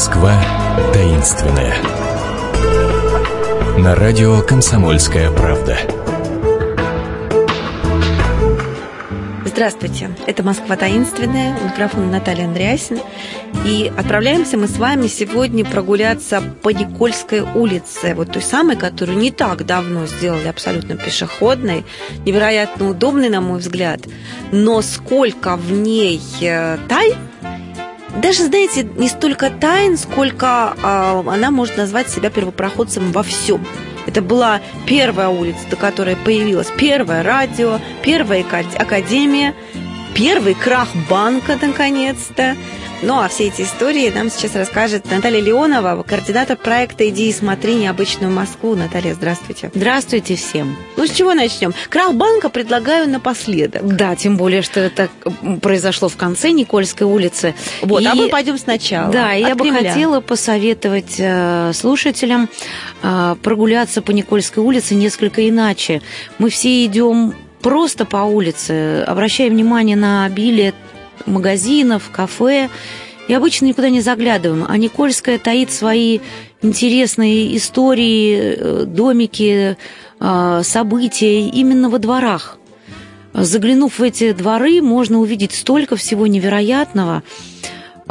Москва таинственная. На радио «Комсомольская правда». Здравствуйте, это «Москва таинственная», у микрофона Наталья Андреасин. И отправляемся мы с вами сегодня прогуляться по Никольской улице, вот той самой, которую не так давно сделали абсолютно пешеходной, невероятно удобной, на мой взгляд. Но сколько в ней э, тайн, даже, знаете, не столько тайн, сколько э, она может назвать себя первопроходцем во всем. Это была первая улица, до которой появилась первое радио, первая академия, первый крах банка, наконец-то. Ну а все эти истории нам сейчас расскажет Наталья Леонова, координатор проекта «Иди и смотри необычную Москву». Наталья, здравствуйте. Здравствуйте всем. Ну с чего начнем? Крах банка предлагаю напоследок. Да, тем более, что это произошло в конце Никольской улицы. Вот, и... а мы пойдем сначала. Да, я бы хотела посоветовать э, слушателям э, прогуляться по Никольской улице несколько иначе. Мы все идем просто по улице, обращая внимание на обилие магазинов, кафе, и обычно никуда не заглядываем. А Никольская таит свои интересные истории, э, домики, э, события именно во дворах. Заглянув в эти дворы, можно увидеть столько всего невероятного.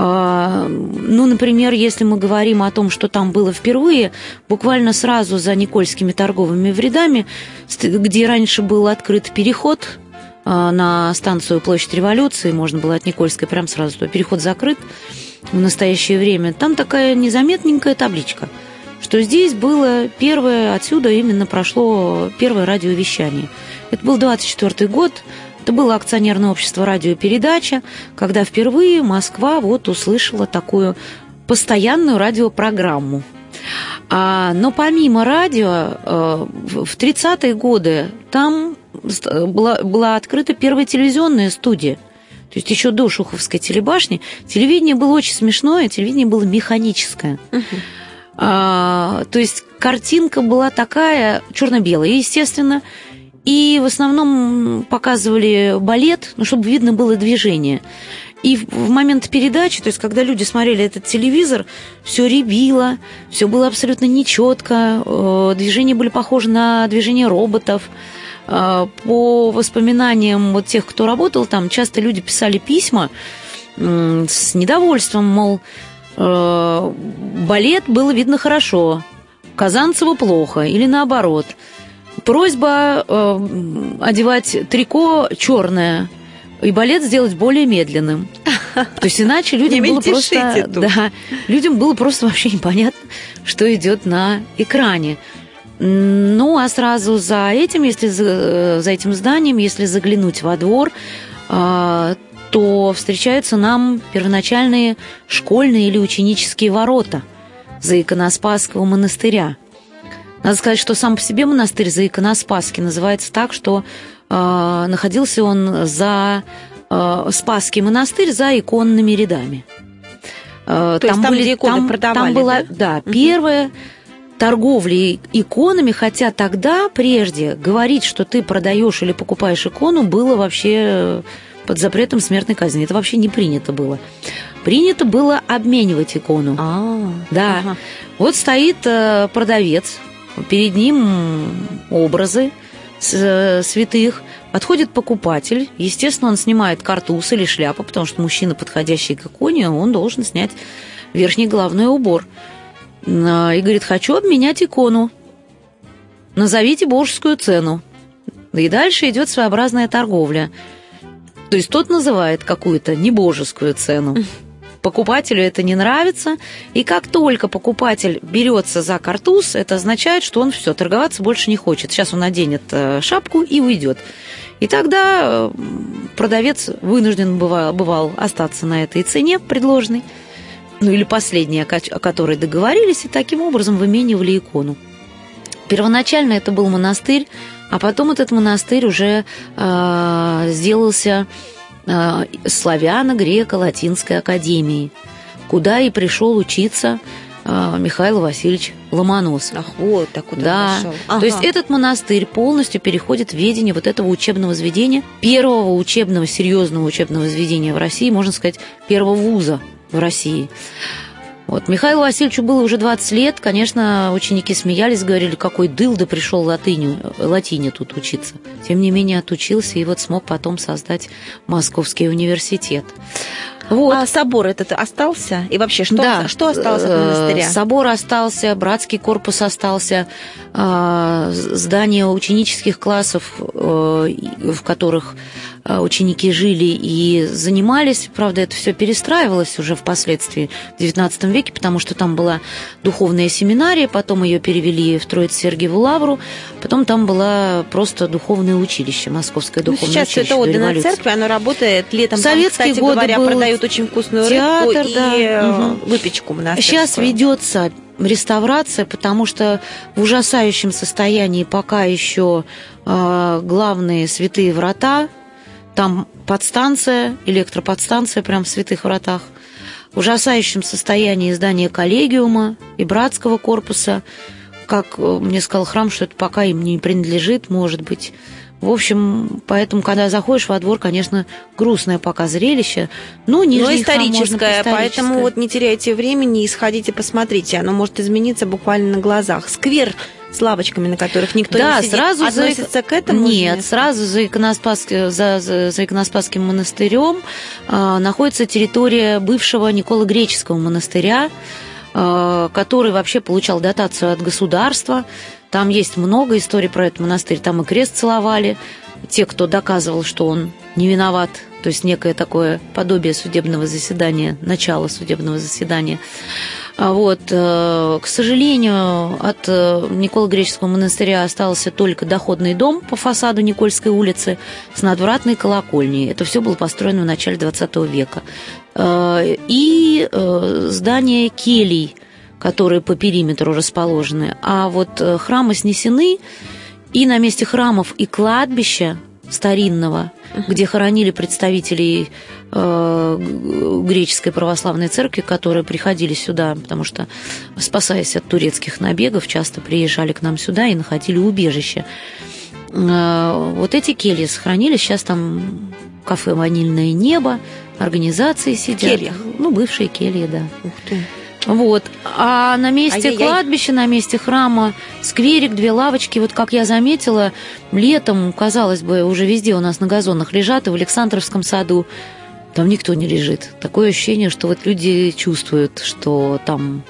А, ну, например, если мы говорим о том, что там было впервые, буквально сразу за Никольскими торговыми вредами, где раньше был открыт переход на станцию Площадь Революции, можно было от Никольской прям сразу туда. Переход закрыт в настоящее время. Там такая незаметненькая табличка, что здесь было первое, отсюда именно прошло первое радиовещание. Это был 24 год, это было акционерное общество радиопередача, когда впервые Москва вот услышала такую постоянную радиопрограмму. А, но помимо радио, э, в 30-е годы там была, была открыта первая телевизионная студия. То есть еще до Шуховской телебашни телевидение было очень смешное, телевидение было механическое. uh А, то есть картинка была такая черно-белая, естественно, и в основном показывали балет, ну, чтобы видно было движение. И в момент передачи, то есть когда люди смотрели этот телевизор, все ребило, все было абсолютно нечетко, э, движения были похожи на движения роботов. Э, по воспоминаниям вот тех, кто работал там, часто люди писали письма с недовольством, мол, э, балет было видно хорошо, Казанцева плохо, или наоборот. Просьба одевать трико черное, и балет сделать более медленным. То есть иначе людям было просто... Да, людям было просто вообще непонятно, что идет на экране. Ну, а сразу за этим, если за, за этим зданием, если заглянуть во двор, а, то встречаются нам первоначальные школьные или ученические ворота за Иконоспасского монастыря. Надо сказать, что сам по себе монастырь за Иконоспасский называется так, что э, находился он за э, Спасский монастырь за иконными рядами. Э, То там есть там, были, где иконы там, продавали, там была, да, да первая торговля иконами, хотя тогда прежде говорить, что ты продаешь или покупаешь икону, было вообще под запретом смертной казни. Это вообще не принято было. Принято было обменивать икону. А, да. Ага. Вот стоит э, продавец, перед ним образы э, святых, Подходит покупатель, естественно, он снимает картуз или шляпу, потому что мужчина, подходящий к иконе, он должен снять верхний головной убор. А, и говорит, хочу обменять икону. Назовите божескую цену. И дальше идет своеобразная торговля. То есть тот называет какую-то небожескую цену. Покупателю это не нравится, и как только покупатель берется за картуз, это означает, что он все, торговаться больше не хочет. Сейчас он наденет э, шапку и уйдет. И тогда э, продавец вынужден бывал, бывал остаться на этой цене предложенной, ну или последней, о которой договорились, и таким образом выменивали икону. Первоначально это был монастырь, а потом этот монастырь уже э, сделался Э, славяно-греко-латинской академии, куда и пришел учиться э, Михаил Васильевич Ломоносов. Ах, вот так куда да. пошел. Ага. То есть этот монастырь полностью переходит в ведение вот этого учебного заведения, первого учебного, серьезного учебного заведения в России, можно сказать, первого вуза в России. Вот. Михаилу Васильевичу было уже 20 лет. Конечно, ученики смеялись, говорили, какой дыл да пришел латыню, латине тут учиться. Тем не менее, отучился и вот смог потом создать Московский университет. Вот. А собор этот остался? И вообще, что, да. что осталось от монастыря? Э, собор остался, братский корпус остался, а, здание ученических классов, э, в которых ученики жили и занимались. Правда, это все перестраивалось уже впоследствии в XIX веке, потому что там была духовная семинария, потом ее перевели в Троице-Сергиеву лавру, потом там было просто духовное училище, Московское ну, духовное сейчас училище. Сейчас это отдано церкви, оно работает летом. Советские там, кстати годы говоря, был продают очень вкусную театр, рыбку да. и угу. выпечку монастырскую. Сейчас ведется реставрация, потому что в ужасающем состоянии пока еще э, главные святые врата, там подстанция, электроподстанция прямо в святых вратах, в ужасающем состоянии здания коллегиума и братского корпуса, как мне сказал храм, что это пока им не принадлежит, может быть. В общем, поэтому, когда заходишь во двор, конечно, грустное пока зрелище, но нижний но историческое, храм поэтому вот не теряйте времени и сходите, посмотрите. Оно может измениться буквально на глазах. Сквер с лавочками, на которых никто да, не сидит, сразу относится за... к этому? Нет, место? сразу за, Иконоспас... за, за, за Иконоспасским монастырем э, находится территория бывшего Никола-Греческого монастыря, э, который вообще получал дотацию от государства. Там есть много историй про этот монастырь. Там и крест целовали. Те, кто доказывал, что он не виноват, то есть некое такое подобие судебного заседания, начало судебного заседания. Вот. К сожалению, от Никола-Греческого монастыря остался только доходный дом по фасаду Никольской улицы с надвратной колокольней. Это все было построено в начале XX века. И здание келий – которые по периметру расположены. А вот храмы снесены, и на месте храмов и кладбища старинного, uh-huh. где хоронили представителей э, греческой православной церкви, которые приходили сюда, потому что, спасаясь от турецких набегов, часто приезжали к нам сюда и находили убежище. Э, вот эти кельи сохранились, сейчас там кафе «Ванильное небо», организации сидят. Кельях? Ну, бывшие кельи, да. Ух ты. Вот. А на месте Ай-яй-яй. кладбища, на месте храма, скверик, две лавочки. Вот как я заметила, летом, казалось бы, уже везде у нас на газонах лежат, и в Александровском саду там никто не лежит. Такое ощущение, что вот люди чувствуют, что там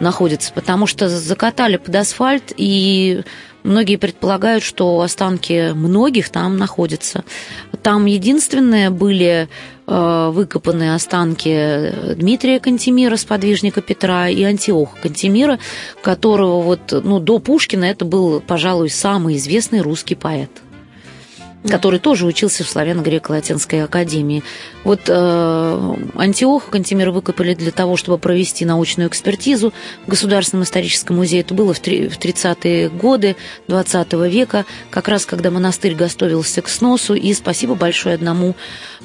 находится, потому что закатали под асфальт, и многие предполагают, что останки многих там находятся. Там единственное были э, выкопаны останки Дмитрия Кантемира, сподвижника Петра, и Антиоха Кантемира, которого вот, ну, до Пушкина это был, пожалуй, самый известный русский поэт который тоже учился в славяно-греко-латинской академии. Вот э, Антиоха Кантемира выкопали для того, чтобы провести научную экспертизу в Государственном историческом музее. Это было в 30-е годы 20 века, как раз когда монастырь готовился к сносу. И спасибо большое одному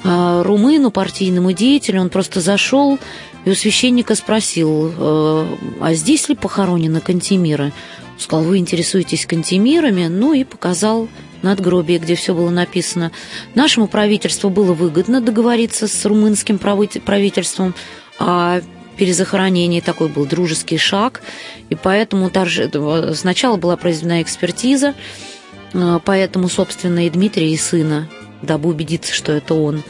э, румыну, партийному деятелю. Он просто зашел и у священника спросил, э, а здесь ли похоронены Кантемиры? Сказал, вы интересуетесь Кантемирами? Ну и показал надгробие, где все было написано. Нашему правительству было выгодно договориться с румынским правительством о перезахоронении. Такой был дружеский шаг. И поэтому сначала была произведена экспертиза, поэтому, собственно, и Дмитрий, и сына, дабы убедиться, что это он.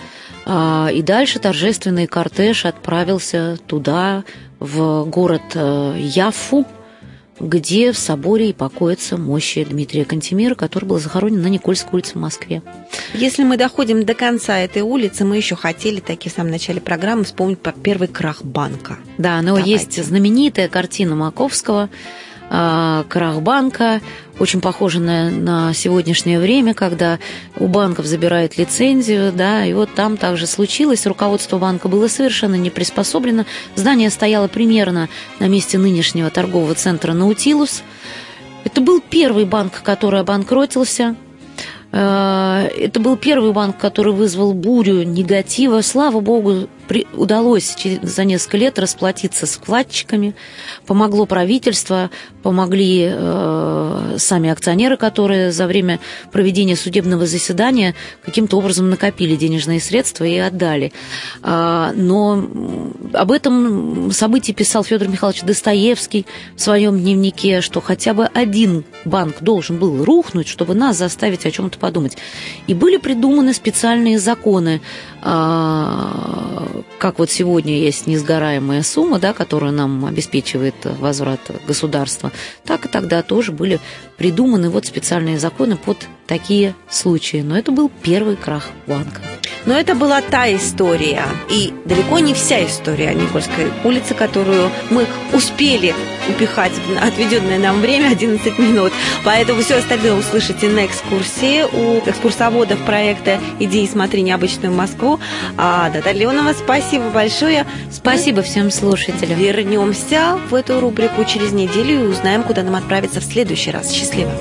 И дальше торжественный кортеж отправился туда, в город Яффу, где в соборе и покоятся мощи Дмитрия Кантемира, который был захоронен на Никольской улице в Москве. Если мы доходим до конца этой улицы, мы еще хотели, таки в самом начале программы, вспомнить про первый крах банка. Да, но Давайте. есть знаменитая картина Маковского крах банка, очень похоже на, на сегодняшнее время, когда у банков забирают лицензию, да, и вот там также случилось, руководство банка было совершенно не приспособлено, здание стояло примерно на месте нынешнего торгового центра «Наутилус». Это был первый банк, который обанкротился, это был первый банк, который вызвал бурю негатива. Слава богу, при, удалось за несколько лет расплатиться с вкладчиками, помогло правительство, помогли э, сами акционеры, которые за время проведения судебного заседания каким-то образом накопили денежные средства и отдали. Э, но об этом событии писал Федор Михайлович Достоевский в своем дневнике, что хотя бы один банк должен был рухнуть, чтобы нас заставить о чем-то подумать. И были придуманы специальные законы как вот сегодня есть несгораемая сумма, да, которую нам обеспечивает возврат государства, так и тогда тоже были придуманы вот специальные законы под такие случаи. Но это был первый крах банка. Но это была та история, и далеко не вся история Никольской улице, которую мы успели упихать в отведенное нам время 11 минут. Поэтому все остальное услышите на экскурсии у экскурсоводов проекта «Иди и смотри необычную Москву». А Наталья Леонова, спасибо большое. Спасибо всем слушателям. Вернемся в эту рубрику через неделю и узнаем, куда нам отправиться в следующий раз. Счастливо.